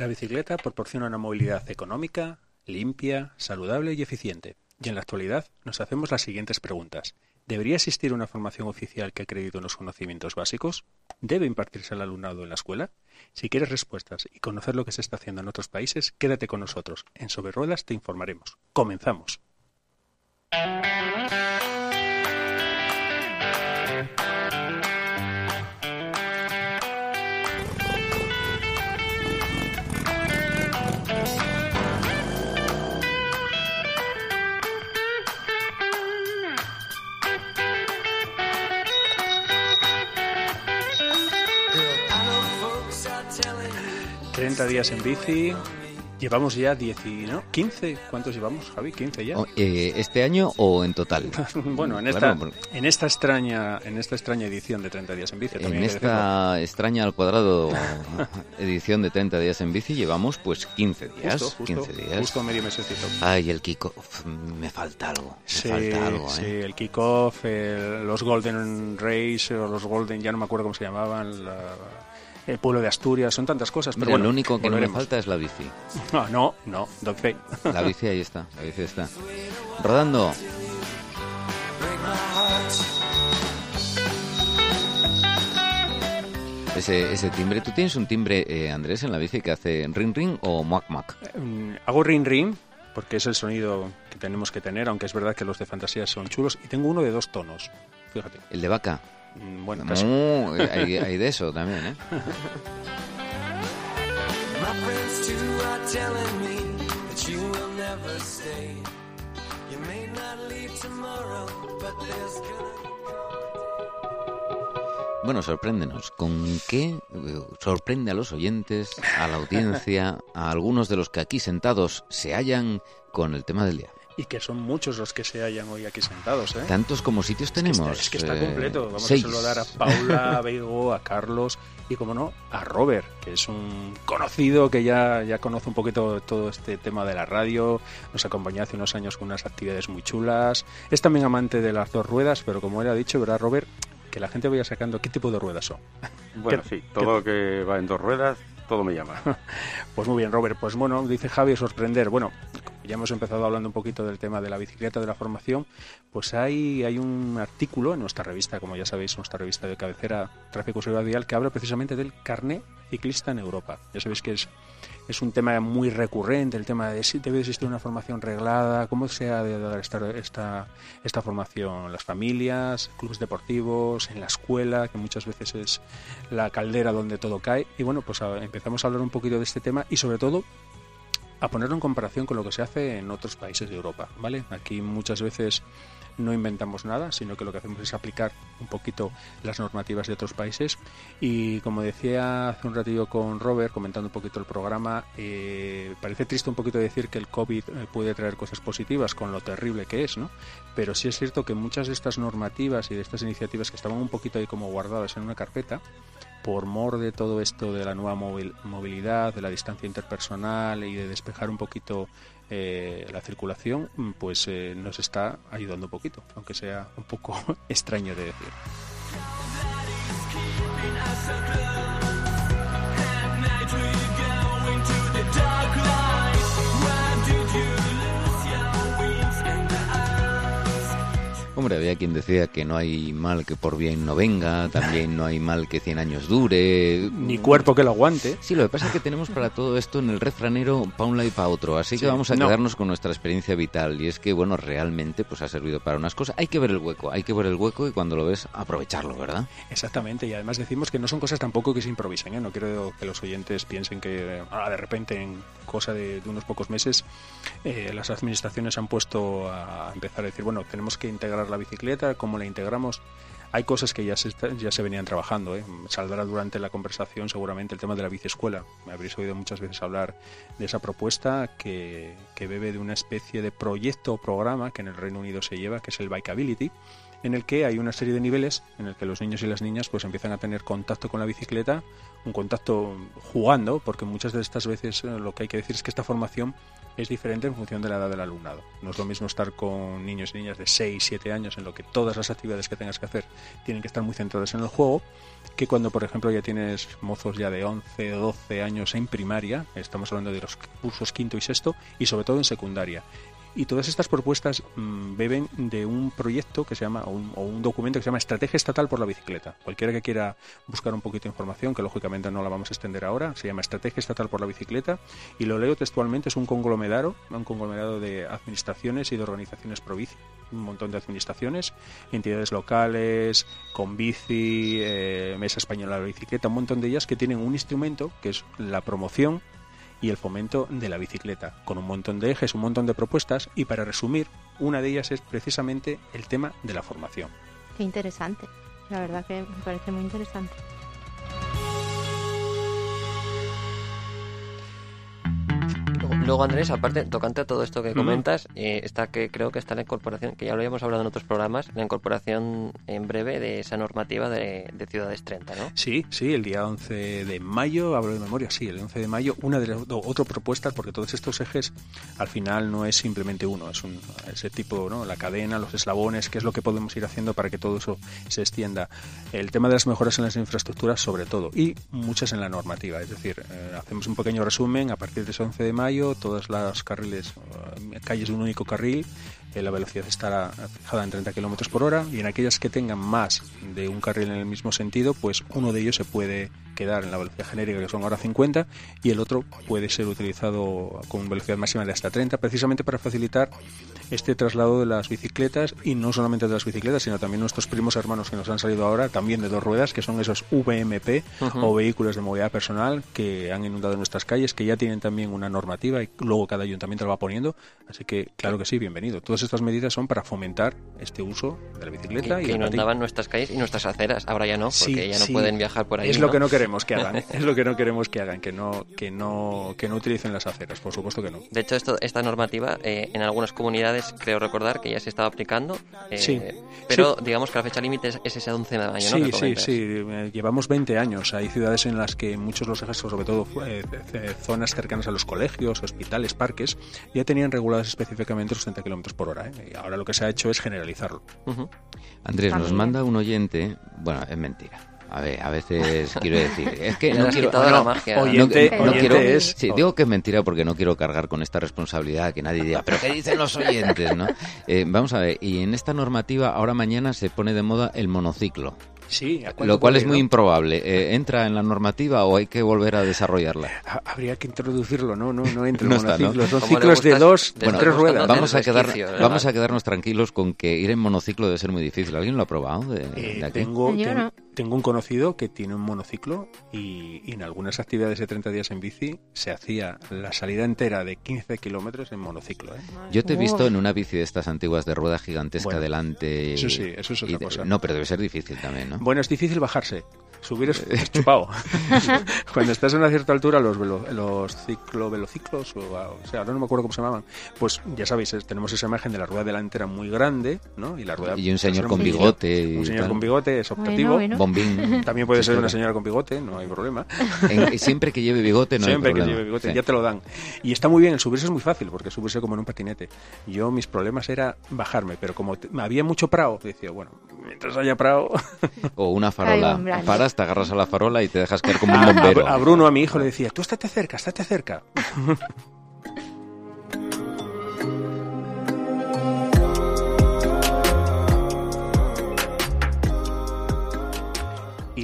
La bicicleta proporciona una movilidad económica, limpia, saludable y eficiente. Y en la actualidad nos hacemos las siguientes preguntas. ¿Debería existir una formación oficial que acredite unos conocimientos básicos? ¿Debe impartirse al alumnado en la escuela? Si quieres respuestas y conocer lo que se está haciendo en otros países, quédate con nosotros. En Sobre Ruedas te informaremos. Comenzamos. 30 días en bici. Llevamos ya 10 ¿no? 15. ¿Cuántos llevamos, Javi? 15 ya. Oh, eh, ¿Este año o en total? bueno, en esta, en esta extraña en esta extraña edición de 30 días en bici. En esta extraña al cuadrado edición de 30 días en bici llevamos pues 15 días. Justo, 15 días. Justo medio mesecito. Ay, el kickoff. Me falta algo. Me sí, falta algo, sí, ¿eh? el kickoff, los Golden Race o los Golden, ya no me acuerdo cómo se llamaban. La, el pueblo de Asturias, son tantas cosas. Pero Mira, bueno, lo único que no me volveremos. falta es la bici. No, no, no, Pay. La bici ahí está, la bici está. Rodando. Ese, ese timbre, ¿tú tienes un timbre, eh, Andrés, en la bici que hace ring ring o muac muac? Mm, Hago ring ring porque es el sonido que tenemos que tener, aunque es verdad que los de fantasía son chulos. Y tengo uno de dos tonos, fíjate. El de vaca. Mm, Bueno. No, hay, hay de eso también, ¿eh? Bueno, sorpréndenos. ¿Con qué sorprende a los oyentes, a la audiencia, a algunos de los que aquí sentados se hallan con el tema del día? Y que son muchos los que se hallan hoy aquí sentados, ¿eh? Tantos como sitios tenemos. Está- es que está eh, completo. Vamos seis. a saludar a Paula, a Bego, a Carlos y, como no, a Robert, que es un conocido que ya, ya conoce un poquito todo este tema de la radio. Nos acompañó hace unos años con unas actividades muy chulas. Es también amante de las dos ruedas, pero como él ha dicho, ¿verdad, Robert? Que la gente vaya sacando qué tipo de ruedas son. Bueno, ¿Qué- sí, todo lo que va en dos ruedas, todo me llama. Pues muy bien, Robert. Pues bueno, dice Javi, sorprender. Bueno, ya hemos empezado hablando un poquito del tema de la bicicleta, de la formación. Pues hay, hay un artículo en nuestra revista, como ya sabéis, nuestra revista de cabecera, Tráfico Seguridad Vial, que habla precisamente del carné ciclista en Europa. Ya sabéis que es, es un tema muy recurrente, el tema de si debe existir una formación reglada, cómo se ha de dar esta, esta, esta formación las familias, clubes deportivos, en la escuela, que muchas veces es la caldera donde todo cae. Y bueno, pues empezamos a hablar un poquito de este tema y sobre todo a ponerlo en comparación con lo que se hace en otros países de Europa, ¿vale? Aquí muchas veces no inventamos nada, sino que lo que hacemos es aplicar un poquito las normativas de otros países. Y como decía hace un ratillo con Robert, comentando un poquito el programa, eh, parece triste un poquito decir que el COVID eh, puede traer cosas positivas con lo terrible que es, ¿no? Pero sí es cierto que muchas de estas normativas y de estas iniciativas que estaban un poquito ahí como guardadas en una carpeta, por mor de todo esto de la nueva movilidad, de la distancia interpersonal y de despejar un poquito eh, la circulación, pues eh, nos está ayudando un poquito, aunque sea un poco extraño de decir. Hombre, había quien decía que no hay mal que por bien no venga, también no hay mal que 100 años dure. Ni cuerpo que lo aguante. Sí, lo que pasa es que tenemos para todo esto en el refranero pa' un lado y pa' otro, así Sí, que vamos a no. quedarnos con nuestra experiencia vital y es que, bueno, realmente pues ha servido para unas cosas. Hay que ver el hueco, hay que ver el hueco y cuando lo ves, aprovecharlo, ¿verdad? Exactamente, y además decimos que no son cosas tampoco que se improvisen, ¿eh? no quiero que los oyentes piensen que eh, ah, de repente en cosa de, de unos pocos meses eh, las administraciones han puesto a empezar a decir, bueno, tenemos que integrar la bicicleta, ¿cómo la integramos? Hay cosas que ya se, ya se venían trabajando, ¿eh? saldrá durante la conversación seguramente el tema de la biciescuela. Me habréis oído muchas veces hablar de esa propuesta que, que bebe de una especie de proyecto o programa que en el Reino Unido se lleva, que es el Bikeability, en el que hay una serie de niveles en el que los niños y las niñas pues empiezan a tener contacto con la bicicleta, un contacto jugando, porque muchas de estas veces eh, lo que hay que decir es que esta formación es diferente en función de la edad del alumnado. No es lo mismo estar con niños y niñas de 6, 7 años en lo que todas las actividades que tengas que hacer tienen que estar muy centradas en el juego, que cuando, por ejemplo, ya tienes mozos ya de 11 o 12 años en primaria, estamos hablando de los cursos quinto y sexto, y sobre todo en secundaria. Y todas estas propuestas mm, beben de un proyecto que se llama, o un, o un documento que se llama Estrategia Estatal por la Bicicleta. Cualquiera que quiera buscar un poquito de información, que lógicamente no la vamos a extender ahora, se llama Estrategia Estatal por la Bicicleta, y lo leo textualmente, es un conglomerado, un conglomerado de administraciones y de organizaciones pro bici, un montón de administraciones, entidades locales, con bici, eh, Mesa Española de la Bicicleta, un montón de ellas que tienen un instrumento que es la promoción y el fomento de la bicicleta, con un montón de ejes, un montón de propuestas y para resumir, una de ellas es precisamente el tema de la formación. Qué interesante. La verdad que me parece muy interesante. Luego- Andrés, aparte, tocante a todo esto que comentas, eh, está que creo que está la incorporación, que ya lo habíamos hablado en otros programas, la incorporación en breve de esa normativa de, de Ciudades 30, ¿no? Sí, sí, el día 11 de mayo, hablo de memoria, sí, el 11 de mayo, una de las do- otra propuesta, porque todos estos ejes al final no es simplemente uno, es un, ese tipo, ¿no? la cadena, los eslabones, qué es lo que podemos ir haciendo para que todo eso se extienda. El tema de las mejoras en las infraestructuras, sobre todo, y muchas en la normativa, es decir, eh, hacemos un pequeño resumen, a partir de ese 11 de mayo, todas las carriles, eh, calles de un único carril, eh, la velocidad estará fijada en 30 kilómetros por hora y en aquellas que tengan más de un carril en el mismo sentido, pues uno de ellos se puede quedar en la velocidad genérica que son ahora 50 y el otro puede ser utilizado con velocidad máxima de hasta 30 precisamente para facilitar este traslado de las bicicletas y no solamente de las bicicletas sino también nuestros primos hermanos que nos han salido ahora también de dos ruedas que son esos VMP o vehículos de movilidad personal que han inundado nuestras calles que ya tienen también una normativa y luego cada ayuntamiento la va poniendo así que claro que sí bienvenido todas estas medidas son para fomentar este uso de la bicicleta que, y que inundaban nuestras calles y nuestras aceras. Ahora ya no, porque Sí, ya no sí. pueden viajar por ahí. Es lo que no queremos que hagan, es lo que no queremos que hagan, que no, que no, que no utilicen las aceras, por supuesto que no. De hecho, esto, esta normativa eh, en algunas comunidades creo recordar que ya se estaba aplicando, eh, Sí. pero digamos que la fecha límite es, es ese 11 de mayo, ¿no? Sí, que sí, sí. eh, Llevamos 20 años. Hay ciudades en las que muchos de los ejes, sobre todo eh, zonas cercanas a los colegios, hospitales, parques, ya tenían reguladas específicamente los 30 kilómetros por hora. ¿eh? Y ahora lo que se ha hecho es generalizarlo. Ujú. Andrés, nos También. manda un oyente, bueno, es mentira. A ver, a veces quiero decir, es que no quiero, quitado no, la magia. Oyente, no, no oyente quiero- es. Sí, digo que es mentira porque no quiero cargar con esta responsabilidad que nadie diga, pero ¿qué dicen los oyentes, no? Eh, vamos a ver, y en esta normativa ahora mañana se pone de moda el monociclo, Sí, ¿a cuánto lo cual es muy no? improbable. Eh, ¿Entra en la normativa o hay que volver a desarrollarla? Ha- Habría que introducirlo, no, no, no entre No está, ¿no? son ciclos de dos, de tres ruedas. Vamos a, quedar, vamos a quedarnos tranquilos con que ir en monociclo debe ser muy difícil. ¿Alguien lo ha probado de, Eh, de aquí? tengo, ten- un conocido que tiene un monociclo y, y en algunas actividades de 30 días en bici se hacía la salida entera de 15 kilómetros en monociclo. ¿eh? Yo te he visto en una bici de estas antiguas de rueda gigantesca Bueno, delante. eso sí, eso es otra y cosa. No, pero debe ser difícil también, ¿no? Bueno, es difícil bajarse. Subir es, es chupado. Cuando estás a una cierta altura, los, velo- los ciclo, velociclos, o, o sea, ahora no me acuerdo cómo se llamaban, pues ya sabéis, es- tenemos esa imagen de la rueda delantera muy grande, ¿no? Y la rueda Y un señor trasera con bigote y Un señor tal. con bigote es optativo. Bueno, bueno. Bombín. También puede Sí, ser una señora con bigote, no hay problema. En- siempre que lleve bigote no Siempre hay que problema. lleve bigote, Sí. ya te lo dan. Y está muy bien, el subirse es muy fácil, porque subirse como en un patinete. Yo, mis problemas era bajarme, pero como te- había mucho prao, decía, bueno, mientras haya prao... O una farola. Hombre. Paras, te agarras a la farola y te dejas caer como un A, bombero. a Bruno, a mi hijo, le decía, tú estate cerca, estate cerca.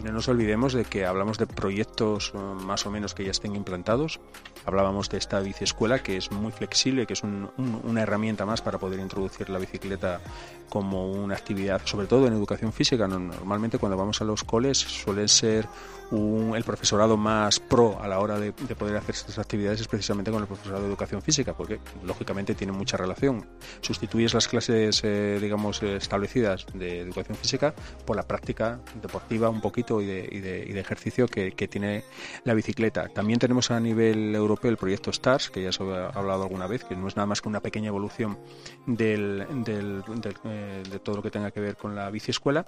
No nos olvidemos de que hablamos de proyectos eh, más o menos que ya estén implantados. Hablábamos de esta biciescuela que es muy flexible, que es un- un- una herramienta más para poder introducir la bicicleta como una actividad, sobre todo en educación física. No- Normalmente cuando vamos a los coles suele ser un- el profesorado más pro a la hora de, de poder hacer estas actividades es precisamente con el profesorado de educación física, porque lógicamente tiene mucha relación. Sustituyes las clases, eh, digamos, eh, establecidas de educación física por la práctica deportiva un poquito y de, y de- y de ejercicio que, tiene la bicicleta. También tenemos a nivel europeo el proyecto STARS, que ya se ha hablado alguna vez, que no es nada más que una pequeña evolución del, del- del, eh, de todo lo que tenga que ver con la bici escuela,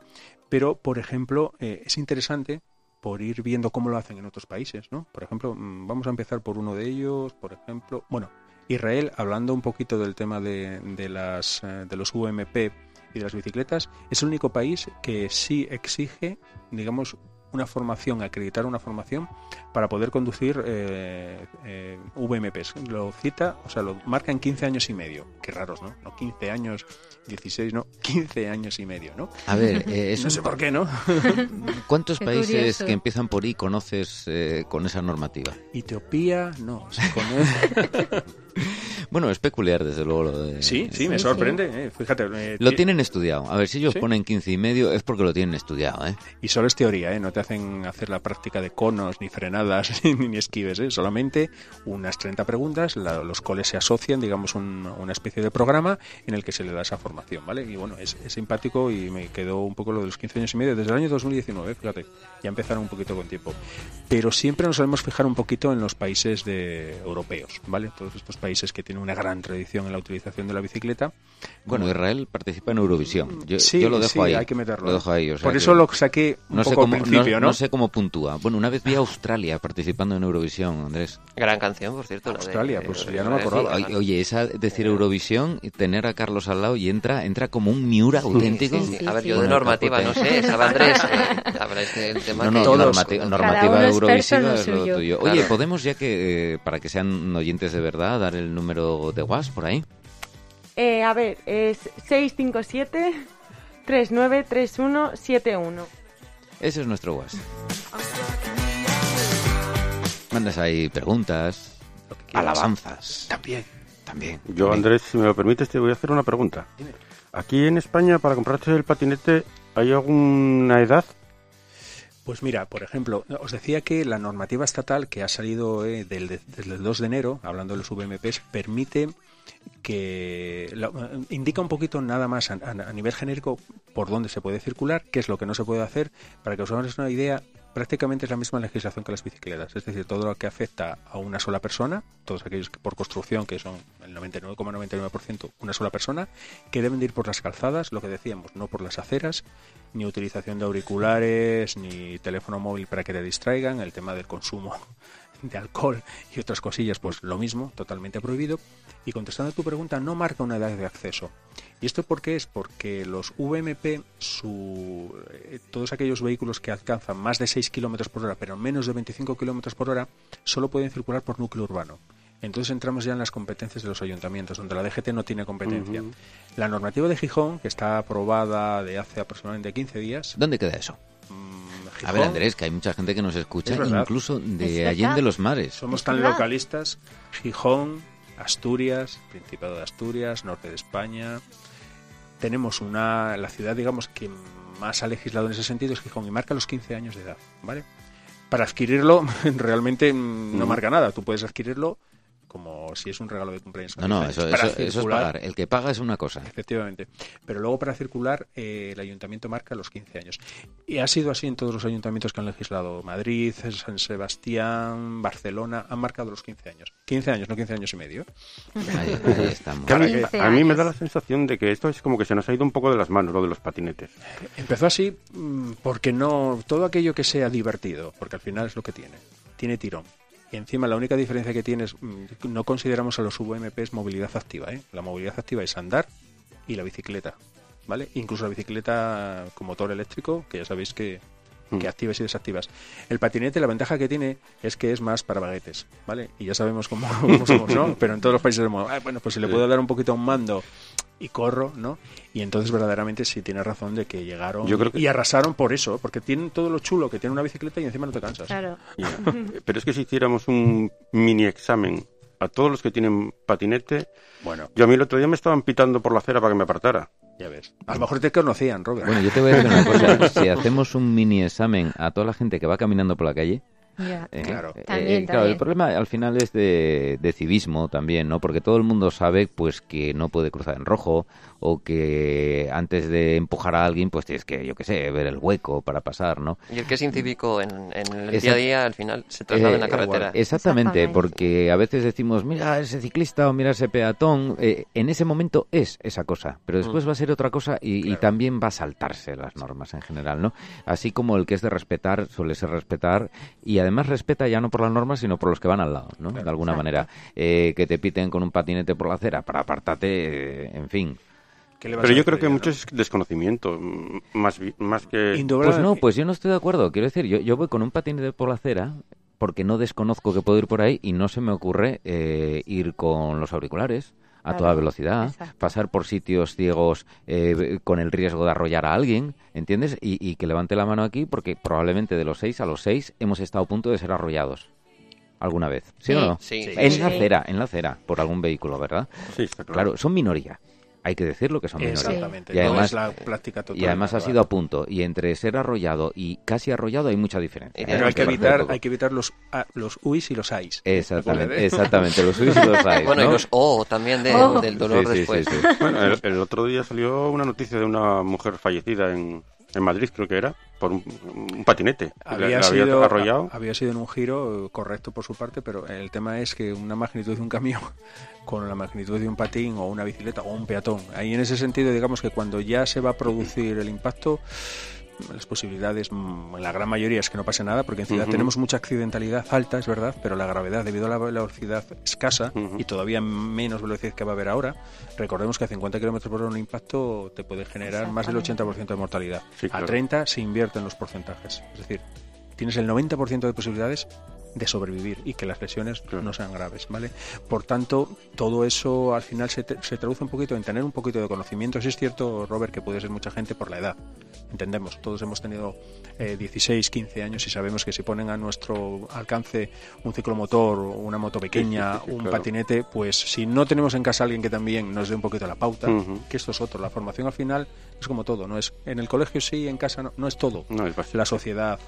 pero, por ejemplo, eh, es interesante por ir viendo cómo lo hacen en otros países, ¿no? Por ejemplo, mm, vamos a empezar por uno de ellos, por ejemplo, bueno, Israel, hablando un poquito del tema de, de las, eh, de los UMP y de las bicicletas, es el único país que sí exige, digamos, una formación, acreditar una formación para poder conducir eh, eh, VMPs. Lo cita, o sea, lo marca en 15 años y medio. Qué raros, ¿no? No 15 años, 16, no, 15 años y medio, ¿no? A ver, eh, es no un- sé por qué, ¿no? ¿cuántos Qué países curioso. que empiezan por I conoces eh, con esa normativa? Etiopía, no. o sea, con- Bueno, es peculiar, desde luego. Lo de... sí, sí, me Sí, sorprende. eh, Fíjate. eh, Lo ti- tienen estudiado. A ver, si ellos Sí. ponen 15 y medio es porque lo tienen estudiado, ¿eh? Y solo es teoría, ¿eh? No te hacen hacer la práctica de conos, ni frenadas, ni esquives, ¿eh? Solamente unas 30 preguntas, la- los coles se asocian, digamos, un- una especie de programa en el que se le da esa formación, ¿vale? Y bueno, es, es simpático y me quedó un poco lo de los 15 años y medio, desde el año 2019, fíjate, ya empezaron un poquito con tiempo. Pero siempre nos solemos fijar un poquito en los países de europeos, ¿vale? Todos estos países que tienen una gran tradición en la utilización de la bicicleta. Bueno, Israel participa en Eurovisión. Yo, sí, yo lo dejo sí, ahí. hay que meterlo. Lo dejo ahí. o sea Por que eso lo saqué un no sé cómo, al principio, no, ¿no? no sé cómo puntúa. Bueno, una vez vi a Australia participando en Eurovisión, Andrés. Gran canción, por cierto. la de- Australia, pues de- ya no me acordaba. Oye, oye, esa decir Eurovisión y tener a Carlos al lado y entra entra como un Miura auténtico. Sí, sí, A ver, yo de normativa no sé, sabe Andrés. eh, la verdad es que el tema No, no, que- normativa en lo es lo suyo. tuyo. Claro. Oye, podemos ya que, eh, para que sean oyentes de verdad, dar el número de WhatsApp por ahí. Eh, a ver, es 657-393171. Ese es nuestro WhatsApp. Mandas ahí preguntas, Lo que quieras. alabanzas. También. También. Yo, también. Andrés, si me lo permites, te voy a hacer una pregunta. Aquí en España, para comprarte el patinete, ¿hay alguna edad? Pues mira, por ejemplo, os decía que la normativa estatal que ha salido eh, del, de- desde el 2 de enero, hablando de los VMPs, permite que la- indica un poquito nada más a- a nivel genérico por dónde se puede circular, qué es lo que no se puede hacer, para que os hagáis una idea. Prácticamente es la misma legislación que las bicicletas, es decir, todo lo que afecta a una sola persona, todos aquellos que por construcción, que son el 99,99% una sola persona, que deben de ir por las calzadas, lo que decíamos, no por las aceras, ni utilización de auriculares, ni teléfono móvil para que te distraigan, el tema del consumo de alcohol y otras cosillas, pues lo mismo, totalmente prohibido. Y contestando a tu pregunta, no marca una edad de acceso. ¿Y esto por qué es? Porque los VMP, su, eh, todos aquellos vehículos que alcanzan más de 6 kilómetros por hora, pero menos de 25 kilómetros por hora, solo pueden circular por núcleo urbano. Entonces entramos ya en las competencias de los ayuntamientos, donde la DGT no tiene competencia. La normativa de Gijón, que está aprobada de hace aproximadamente 15 días. ¿Dónde queda eso? Mm, A ver, Andrés, que hay mucha gente que nos escucha, Es incluso ¿Es de verdad? Allende los Mares. Somos Es tan localistas. Gijón, Asturias, Principado de Asturias, norte de España. Tenemos una. La ciudad, digamos, que más ha legislado en ese sentido es Gijón y marca los 15 años de edad, ¿vale? Para adquirirlo, realmente mm, no marca nada. Tú puedes adquirirlo como si es un regalo de cumpleaños. No, no, 15 eso, años. Para eso- eso es circular, pagar. El que paga es una cosa. Efectivamente. Pero luego para circular eh, el ayuntamiento marca los 15 años. Y ha sido así en todos los ayuntamientos que han legislado. Madrid, San Sebastián, Barcelona, han marcado los 15 años. 15 años, no 15 años y medio. Ahí, ahí estamos. A, mí, 15 a mí me da la sensación de que esto es como que se nos ha ido un poco de las manos, lo de los patinetes. Empezó así mm, porque no todo aquello que sea divertido, porque al final es lo que tiene, tiene tirón. Y encima la única diferencia que tiene es mm, no consideramos a los VMPs movilidad activa, ¿eh? La movilidad activa es andar y la bicicleta, ¿vale? Incluso la bicicleta con motor eléctrico, que ya sabéis que. Que activas y desactivas. El patinete, la ventaja que tiene es que es más para baguetes, ¿vale? Y ya sabemos cómo, cómo somos, ¿no? Pero en todos los países decimos, "Ah, bueno, pues si le puedo dar un poquito a un mando y corro, ¿no? Y entonces verdaderamente sí tienes razón de que llegaron Yo creo que- y arrasaron por eso, porque tienen todo lo chulo que tiene una bicicleta y encima no te cansas. Claro. Pero es que si hiciéramos un mini examen a todos los que tienen patinete, Bueno, yo a mí el otro día me estaban pitando por la acera para que me apartara. ya ves. A lo mejor te conocían, Robert. Bueno, yo te voy a decir una cosa. Si hacemos un mini examen a toda la gente que va caminando por la calle, Ya. eh, Claro. eh, También, claro, el problema al final es de, de civismo también, ¿no? Porque todo el mundo sabe, pues, que no puede cruzar en rojo o que antes de empujar a alguien, pues tienes que, yo qué sé, ver el hueco para pasar, ¿no? Y el que es incívico en, en el Esa- día a día, al final, se traslada en la Eh, carretera. Exactamente, Exactamente. porque a veces decimos, mira ese ciclista o mira ese peatón, eh, en ese momento es esa cosa, pero después Mm. va a ser otra cosa y, también va a saltarse las normas en general, ¿no? Así como el que es de respetar suele ser respetar y además respeta ya no por las normas, sino por los que van al lado, ¿no? De alguna Exacto. manera, Eh, que te piten con un patinete por la acera para apartarte, eh, en fin. ¿Qué le vas Pero a yo creo que no? mucho es desconocimiento, más, más que... Pues no, pues yo no estoy de acuerdo. Quiero decir, yo, yo voy con un patinete por la acera porque no desconozco que puedo ir por ahí y no se me ocurre eh, ir con los auriculares a Claro, toda velocidad, exacto. pasar por sitios ciegos eh, con el riesgo de arrollar a alguien, ¿entiendes? Y, y que levante la mano aquí porque probablemente de los seis a los seis hemos estado a punto de ser arrollados alguna vez, ¿sí, o no? Sí, Sí. En sí. la acera, en la acera, por algún vehículo, ¿verdad? Sí, está claro. Claro, son minoría. Hay que decirlo que son minoría. Exactamente. Y no además- es la práctica total. Y además ha sido a punto. Y entre ser arrollado y casi arrollado hay mucha diferencia. Pero Pero hay que evitar, hay que evitar los, ah, los uis y los ais. Exactamente, ¿Recuerda, eh? exactamente. Los suizos y los hay, Bueno, ¿no? y los O también de- Oh. del dolor Sí, sí, después. sí, sí. Bueno, el, el otro día salió una noticia de una mujer fallecida en, en Madrid, creo que era, por un, un patinete. Había, sido, arrollado. había sido en un giro correcto por su parte, pero el tema es que una magnitud de un camión con la magnitud de un patín o una bicicleta o un peatón, ahí en ese sentido digamos que cuando ya se va a producir el impacto, las posibilidades, mm, en la gran mayoría es que no pase nada, porque en ciudad tenemos mucha accidentalidad alta, es verdad, pero la gravedad debido a la velocidad escasa y todavía menos velocidad que va a haber ahora, recordemos que a 50 kilómetros por hora un impacto te puede generar más del 80% de mortalidad. Sí, A claro. 30 se invierten los porcentajes, es decir, tienes el 90% de posibilidades de sobrevivir y que las lesiones Claro. no sean graves, ¿vale? Por tanto, todo eso al final se, se traduce un poquito en tener un poquito de conocimiento. Sí es cierto, Robert, que puede ser mucha gente por la edad. Entendemos, todos hemos tenido eh, 16, 15 años y sabemos que si ponen a nuestro alcance un ciclomotor, una moto pequeña, Sí, sí, sí, un claro. patinete, pues si no tenemos en casa a alguien que también nos dé un poquito la pauta, que esto es otro, la formación al final es como todo, no es en el colegio sí, en casa no, no es todo No, es la sociedad,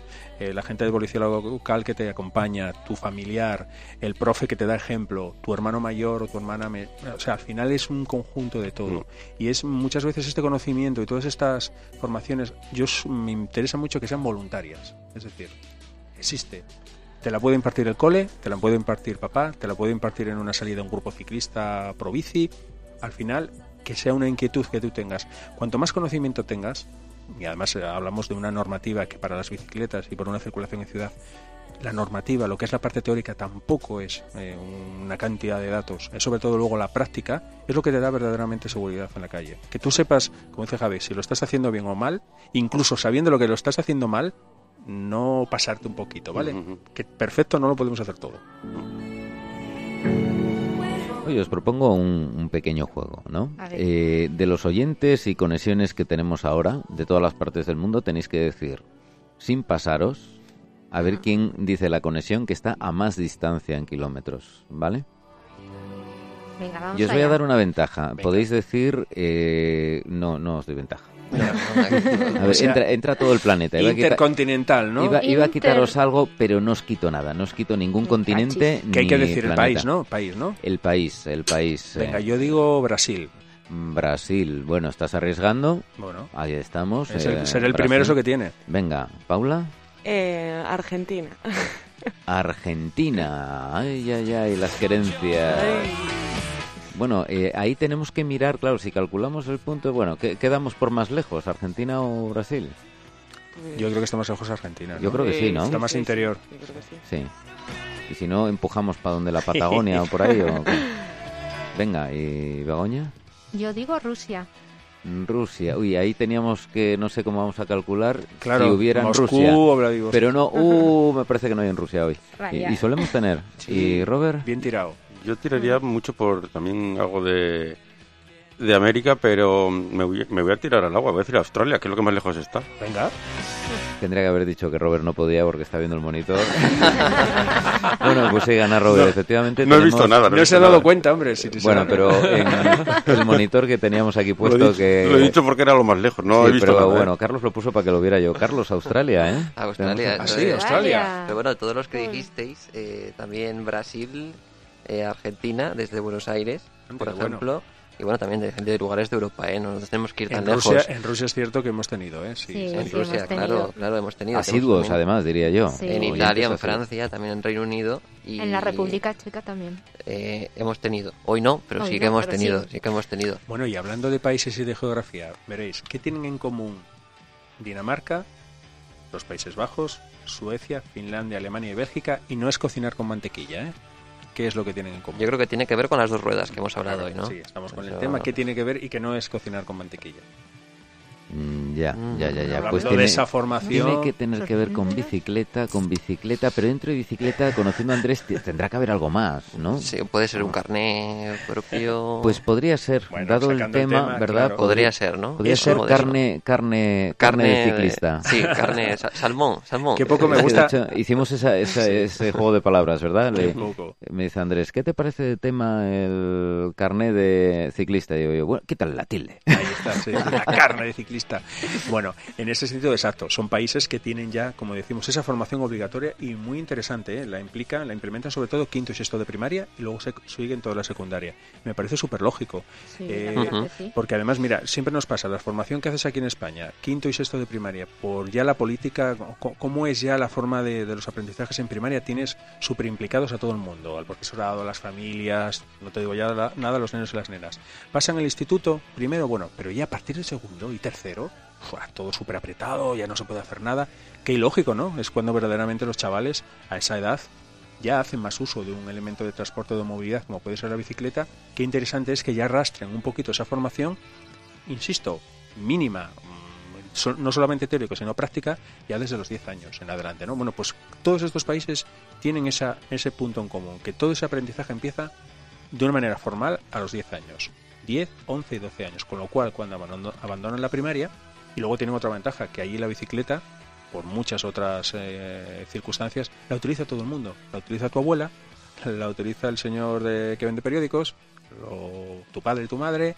eh, la gente de policía local que te acompaña, tu familiar, el profe que te da ejemplo, tu hermano mayor o tu hermana, me- o sea, al final es un conjunto de todo. Y es muchas veces este conocimiento y todas estas formaciones, yo me interesa mucho que sean voluntarias, es decir, existe. Te la puede impartir el cole, te la puede impartir papá, te la puede impartir en una salida un grupo ciclista pro bici. Al final, que sea una inquietud que tú tengas. Cuanto más conocimiento tengas, y además eh, hablamos de una normativa que para las bicicletas y por una circulación en ciudad, la normativa, lo que es la parte teórica, tampoco es eh, una cantidad de datos. Es sobre todo luego la práctica, es lo que te da verdaderamente seguridad en la calle. Que tú sepas, como dice Javi, si lo estás haciendo bien o mal, incluso sabiendo lo que lo estás haciendo mal, no pasarte un poquito, ¿vale? Que perfecto no lo podemos hacer todo. Oye, os propongo un, un pequeño juego, ¿no? Eh, de los oyentes y conexiones que tenemos ahora, de todas las partes del mundo, tenéis que decir, sin pasaros, a ver quién dice la conexión que está a más distancia en kilómetros, ¿vale? Venga, vamos Yo os voy a dar una ventaja. Podéis decir... eh, no, no os doy ventaja. A ver, sea, entra, entra todo el planeta. Iba quitar- Intercontinental, ¿no? Iba, iba a quitaros algo, pero no os quito nada. No os quito ningún continente que hay que decir el país, ¿no? País, ¿no? El país, el país. Venga, eh, yo digo Brasil. Brasil. Bueno, estás arriesgando. Bueno, Ahí estamos. es eh, el, ser el Brasil. primero eso que tiene. Venga, Paula. Eh, Argentina. Argentina. Ay, ay, ay, las querencias. Bueno, eh, ahí tenemos que mirar, claro, si calculamos el punto, bueno, ¿qué quedamos por más lejos, Argentina o Brasil? Yo creo que está más lejos Argentina. ¿no? Yo creo que sí, ¿no? Está más interior. Yo creo que sí. Sí. Y si no, empujamos para donde la Patagonia o por ahí. O... Venga, ¿y Begoña? Yo digo Rusia. Rusia. Uy, ahí teníamos que, no sé cómo vamos a calcular Claro, si hubiera en Moscú Rusia. Pero no, uh, me parece que no hay en Rusia hoy. Y, y solemos tener. Sí. ¿Y Robert? Bien tirado. Yo tiraría mucho por también algo de, de América, pero me voy, me voy a tirar al agua. Voy a decir Australia, que es lo que más lejos está. Venga. Tendría que haber dicho que Robert no podía porque está viendo el monitor. bueno, pues sí, gana Robert, No, efectivamente. no he tenemos- visto nada. No, he se ha visto dado nada. cuenta, hombre. si- Bueno, pero en el monitor que teníamos aquí Lo he, puesto dicho, que... lo he dicho porque era lo más lejos. No Sí, he visto pero nada. ¿eh? bueno, Carlos lo puso para que lo viera yo. Carlos, Australia, ¿eh? Australia, Ah, sí. Australia. Pero bueno, todos los que dijisteis, eh, también Brasil, eh, Argentina, desde Buenos Aires, Anda, por bueno. ejemplo, Y bueno, también de, de lugares de Europa, ¿eh? No nos tenemos que ir tan En lejos. Rusia, en Rusia es cierto que hemos tenido, ¿eh? Sí, Sí, sí. en sí, Rusia, hemos claro, claro, hemos tenido. Asiduos, además, diría yo. Sí. En Italia, en. Francia, también en Reino Unido. Y, En la República Checa también. eh, hemos tenido. Hoy no, pero Hoy sí no, que hemos tenido. sí. Sí que hemos tenido. Bueno, y hablando de países y de geografía, veréis, ¿qué tienen en común Dinamarca, los Países Bajos, Suecia, Finlandia, Alemania y Bélgica? Y no es cocinar con mantequilla, ¿eh? ¿Qué es lo que tienen en común? Yo creo que tiene que ver con las dos ruedas que hemos hablado hoy, ¿no? Sí, estamos con el Eso- tema. ¿Qué tiene que ver y que no es cocinar con mantequilla? Mm, Ya, Mm, ya, ya, ya. Hablando Pues de tiene, esa formación... tiene que tener que ver con bicicleta, con bicicleta, pero dentro de bicicleta, conociendo a Andrés, tendrá que haber algo más, ¿no? Sí, puede ser un carné propio. Pues podría ser, Bueno, dado el tema, ¿verdad? claro. podría ser, ¿no? Podría Eso ser carne, carne, carne de ciclista. Sí, carne, sa- salmón, salmón. Qué poco me de gusta. hecho, hicimos esa, esa- ese juego de palabras, ¿verdad? Le- me dice Andrés, ¿qué te parece de tema el carné de ciclista? Y digo yo, bueno, quítale la tilde. Ahí está, sí, la carne de ciclista. Bueno, en ese sentido, exacto. Son países que tienen ya, como decimos, esa formación obligatoria y muy interesante. ¿eh? La implican, la implementan sobre todo quinto y sexto de primaria y luego se siguen toda la secundaria. Me parece súper lógico. Sí, Eh, sí. Porque además, mira, siempre nos pasa la formación que haces aquí en España, quinto y sexto de primaria, por ya la política, cómo es ya la forma de, de los aprendizajes en primaria, tienes súper implicados a todo el mundo, al profesorado, a las familias, no te digo ya la- nada, a los niños y las nenas. Pasan el instituto, primero, bueno, pero ya a partir del segundo y tercero, todo súper apretado, ya no se puede hacer nada. Qué ilógico, ¿no? Es cuando verdaderamente los chavales a esa edad ya hacen más uso de un elemento de transporte de movilidad como puede ser la bicicleta, qué interesante es que ya arrastren un poquito esa formación, insisto, mínima, mm, no solamente teórica, sino práctica, ya desde los 10 años en adelante. ¿no? Bueno, pues todos estos países tienen ese punto en común, que todo ese aprendizaje empieza de una manera formal a los 10 años. 10, 11 y 12 años, con lo cual cuando abandonan la primaria, y luego tienen otra ventaja, que allí la bicicleta, por muchas otras eh, circunstancias, la utiliza todo el mundo. La utiliza tu abuela, la utiliza el señor de- que vende periódicos, tu padre y tu madre,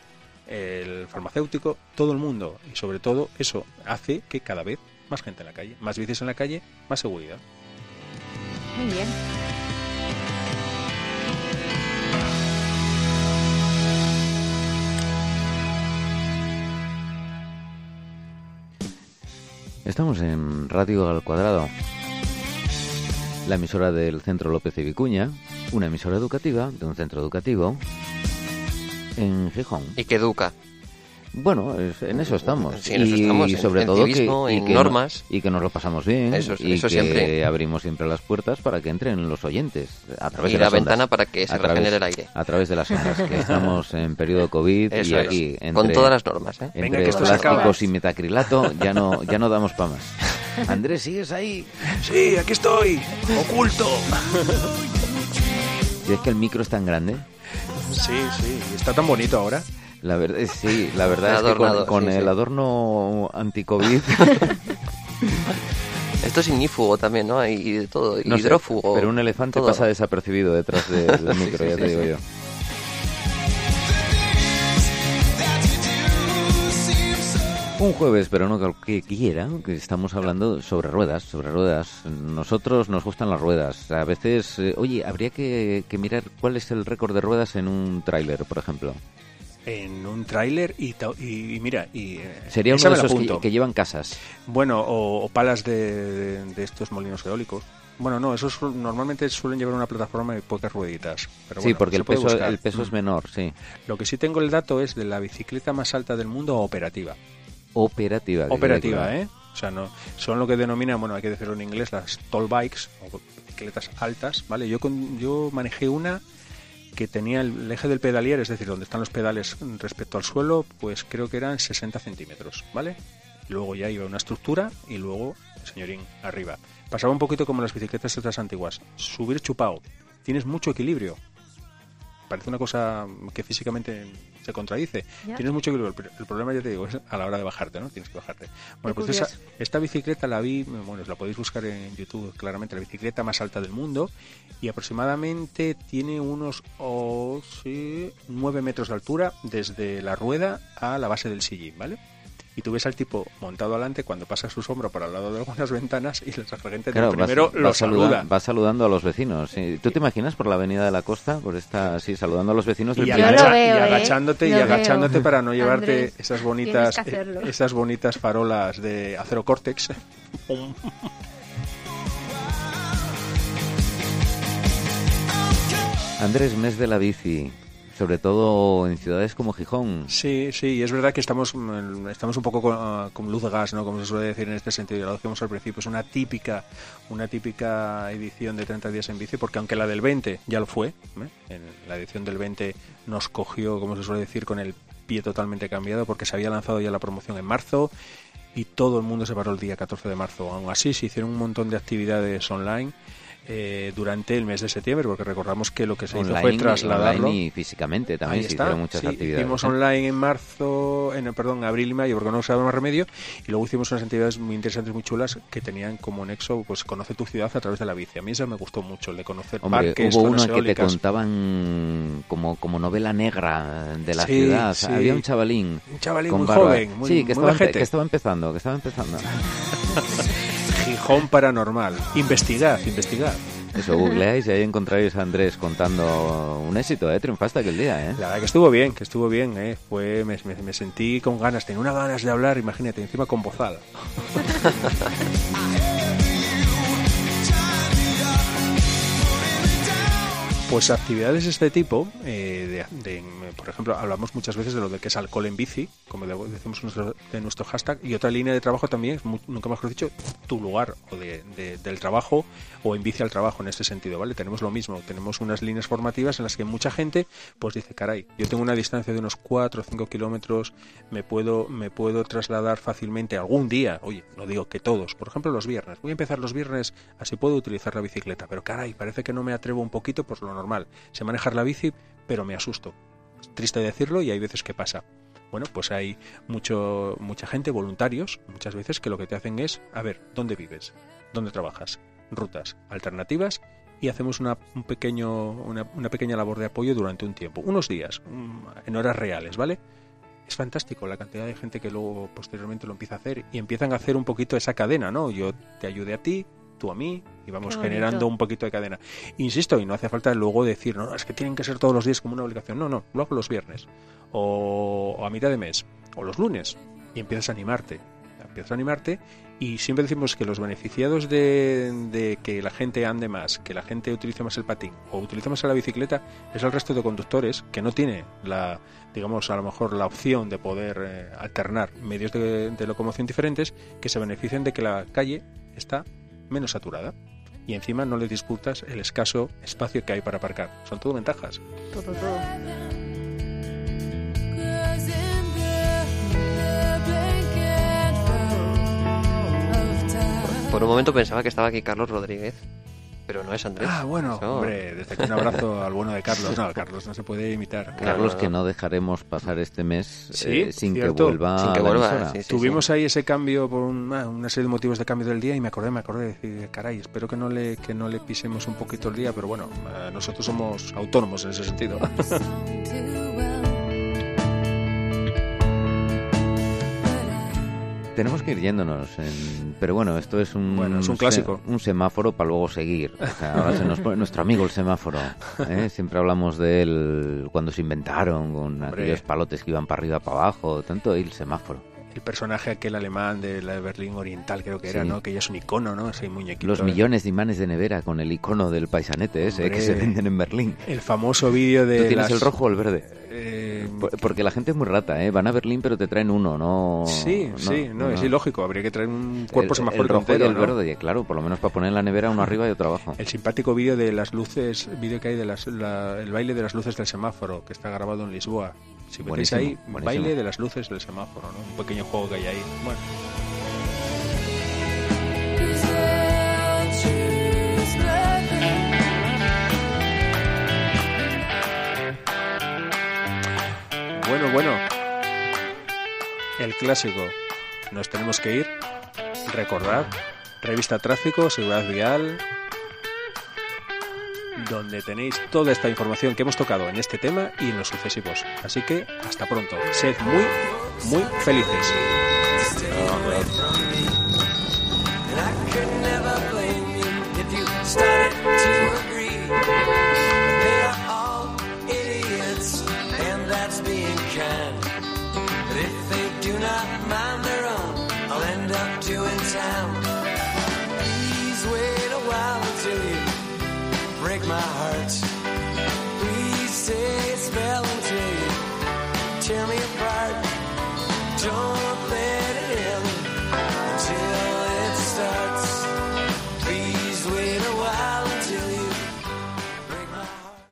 el farmacéutico, todo el mundo. Y sobre todo eso hace que cada vez más gente en la calle, más bicis en la calle, más seguridad. Muy bien. Estamos en Radio al Cuadrado, la emisora del Centro López y Vicuña, una emisora educativa de un centro educativo en Gijón. Y que educa. Bueno, en eso estamos. Sí, en eso estamos, y en- sobre en todo que, y en que normas. no- y que nos lo pasamos bien. Eso es- y eso que siempre. abrimos siempre las puertas para que entren los oyentes a través Y de la las ondas. ventana para que se través- regenere el aire. A través de las ondas, que estamos en periodo COVID Eso y es. aquí entre, Con todas las normas, ¿eh? Venga, entre que esto plásticos y metacrilato ya no ya no damos para más. Andrés, ¿sigues ahí? Sí, aquí estoy, oculto. ¿Y es que el micro es tan grande? Sí, sí, está tan bonito ahora. La verdad, eh, sí, la verdad es que con, Adornado, con sí, el sí. adorno anti-COVID, Esto es ignífugo también, ¿no? Y, y de todo. no sé, hidrófugo. pero un elefante todo. pasa desapercibido detrás del Sí, micro, sí, ya te digo yo. Un jueves, pero no cualquiera, que estamos hablando sobre ruedas, sobre ruedas. Nosotros nos gustan las ruedas. A veces, eh, oye, habría que, que mirar cuál es el récord de ruedas en un tráiler, por ejemplo. En un tráiler y, y, y mira, y eh, Sería uno de esos que, que llevan casas. Bueno, o, o palas de, de estos molinos eólicos. Bueno, no, esos normalmente suelen llevar una plataforma y pocas rueditas. Pero sí, bueno, porque el peso, buscar. el peso es Mm. menor, sí. Lo que sí tengo el dato es de la bicicleta más alta del mundo operativa. Operativa. Operativa, claro. ¿eh? O sea, no, son lo que denominan, bueno, hay que decirlo en inglés, las tall bikes, o bicicletas altas, ¿vale? Yo, con, yo manejé una que tenía el eje del pedalier, es decir, donde están los pedales respecto al suelo, pues creo que eran 60 centímetros, ¿vale? Luego ya iba una estructura y luego, señorín, arriba. Pasaba un poquito como las bicicletas estas antiguas. Subir chupado. Tienes mucho equilibrio. Parece una cosa que físicamente se contradice. Ya. Tienes mucho equilibrio. El, el problema, ya te digo, es a la hora de bajarte, ¿no? Tienes que bajarte. Bueno, Qué pues esa- esta bicicleta la vi, bueno, la podéis buscar en YouTube claramente, la bicicleta más alta del mundo y aproximadamente tiene unos oh, sí, 9 metros de altura desde la rueda a la base del sillín, ¿vale? Y tú ves al tipo montado adelante cuando pasa su sombra por al lado de algunas ventanas y la gente Claro, vas- primero vas lo saluda- saluda. vas saludando a los vecinos. sí. ¿Tú te imaginas por la avenida de la costa, por esta, así, saludando a los vecinos del Y, agacha- veo, y ¿eh? agachándote y veo. agachándote para no llevarte Andrés, esas bonitas eh, esas bonitas farolas de acero córtex. Andrés, mes de la bici, sobre todo en ciudades como Gijón. Sí, sí, y es verdad que estamos, mm, estamos un poco con, ah, con luz de gas, ¿no? Como se suele decir en este sentido, ya lo decíamos al principio, es una típica, una típica edición de 30 días en bici, porque aunque la del 20 ya lo fue, ¿eh? en la edición del 20 nos cogió, como se suele decir, con el pie totalmente cambiado, porque se había lanzado ya la promoción en marzo y todo el mundo se paró el día 14 de marzo. Aún así, se hicieron un montón de actividades online. Eh, durante el mes de septiembre, porque recordamos que lo que se hizo fue trasladarlo. online y físicamente también se hicieron muchas Sí, actividades. Hicimos ¿eh? online en marzo, en perdón, abril y mayo, porque no usaba más remedio, y luego hicimos unas actividades muy interesantes, muy chulas, que tenían como nexo, pues conoce tu ciudad a través de la bici. A mí eso me gustó mucho, el de conocer Hombre, parques, hubo uno que te contaban como, como novela negra de la Sí, ciudad. sí. Había un chavalín. Un chavalín muy barba. joven, muy, sí, que muy estaba, empe- majete. que estaba empezando, que estaba empezando. Gijón paranormal. Investigad, investigad. Eso, googleáis y ahí encontráis a Andrés contando un éxito, ¿eh? Triunfaste aquel día, ¿eh? La verdad que estuvo bien, que estuvo bien, ¿eh? Fue, me, me- me sentí con ganas, tenía unas ganas de hablar, imagínate, encima con bozal. Pues actividades de este tipo, eh, de, por ejemplo, hablamos muchas veces de lo de que es alcohol en bici, como de- decimos en nuestro, hashtag, y otra línea de trabajo también, es mu- nunca mejor dicho, tu lugar o de, de- del trabajo o en bici al trabajo en este sentido, ¿vale? Tenemos lo mismo, tenemos unas líneas formativas en las que mucha gente pues dice, caray, yo tengo una distancia de unos 4 o 5 kilómetros, me puedo, me puedo trasladar fácilmente algún día, oye, no digo que todos, por ejemplo los viernes, voy a empezar los viernes, así puedo utilizar la bicicleta, pero caray, parece que no me atrevo un poquito por lo normal, sé manejar la bici, pero me asusto. Triste decirlo y hay veces que pasa. Bueno, pues hay mucho, mucha gente, voluntarios, muchas veces que lo que te hacen es, a ver, ¿dónde vives? ¿Dónde trabajas? Rutas alternativas y hacemos una, un pequeño, una, una pequeña labor de apoyo durante un tiempo, unos días, un- en horas reales, ¿vale? Es fantástico la cantidad de gente que luego posteriormente lo empieza a hacer y empiezan a hacer un poquito esa cadena, ¿no? Yo te ayude a ti, tú a mí y vamos generando un poquito de cadena. Insisto, y no hace falta luego decir, no, es que tienen que ser todos los días como una obligación. No, no, lo hago los viernes o, o a mitad de mes o los lunes y empiezas a animarte. Empiezas a animarte y siempre decimos que los beneficiados de, de que la gente ande más, que la gente utilice más el patín o utilice más la bicicleta es el resto de conductores que no tiene la, digamos, a lo mejor la opción de poder eh, alternar medios de, de locomoción diferentes que se benefician de que la calle está menos saturada y encima no le disputas el escaso espacio que hay para aparcar. Son todo ventajas. Todo, todo. Por un momento pensaba que estaba aquí Carlos Rodríguez, pero no es Andrés. Ah, bueno, Eso- hombre, desde aquí un abrazo al bueno de Carlos. No, Carlos no se puede imitar. Carlos, no, que no. dejaremos pasar este mes Sí, eh, sin que vuelva Sin que a la vuelva, emisora. sí, sí. Tuvimos ahí ese cambio por un- ah, una serie de motivos de cambio del día y me acordé, me acordé de decir, caray, espero que no le que no le pisemos un poquito el día, pero bueno, eh, nosotros somos autónomos en ese sentido. Tenemos que ir yéndonos, en- pero bueno, esto es un, Bueno, es un se- clásico. un semáforo para luego seguir. O sea, ahora se nos pone nuestro amigo el semáforo. ¿eh? Siempre hablamos de él cuando se inventaron, con aquellos palotes que iban para arriba, para abajo, tanto el semáforo. El personaje aquel alemán de la de Berlín Oriental creo que era, Sí. ¿no? Que ya es un icono, ¿no? Ese muñequito. Los millones de imanes de nevera con el icono del paisanete ese Hombre. que se venden en Berlín. El famoso vídeo de ¿Tú tienes las- el rojo o el verde? Eh, Por- Porque la gente es muy rata, ¿eh? Van a Berlín pero te traen uno, no... sí, sí, no, es ilógico. Habría que traer un cuerpo el, el rojo entero, y el ¿no? verde, claro, por lo menos para poner en la nevera uno arriba y otro abajo. El simpático vídeo de las luces, vídeo que hay de las, la- el baile de las luces del semáforo, que está grabado en Lisboa. Si metéis ahí, buenísimo. baile de las luces del semáforo, ¿no? Un pequeño juego que hay ahí. Bueno, bueno, bueno. El clásico. Nos tenemos que ir. Recordad, revista Tráfico, Seguridad Vial, donde tenéis toda esta información que hemos tocado en este tema y en los sucesivos. Así que hasta pronto. Sed muy, muy felices.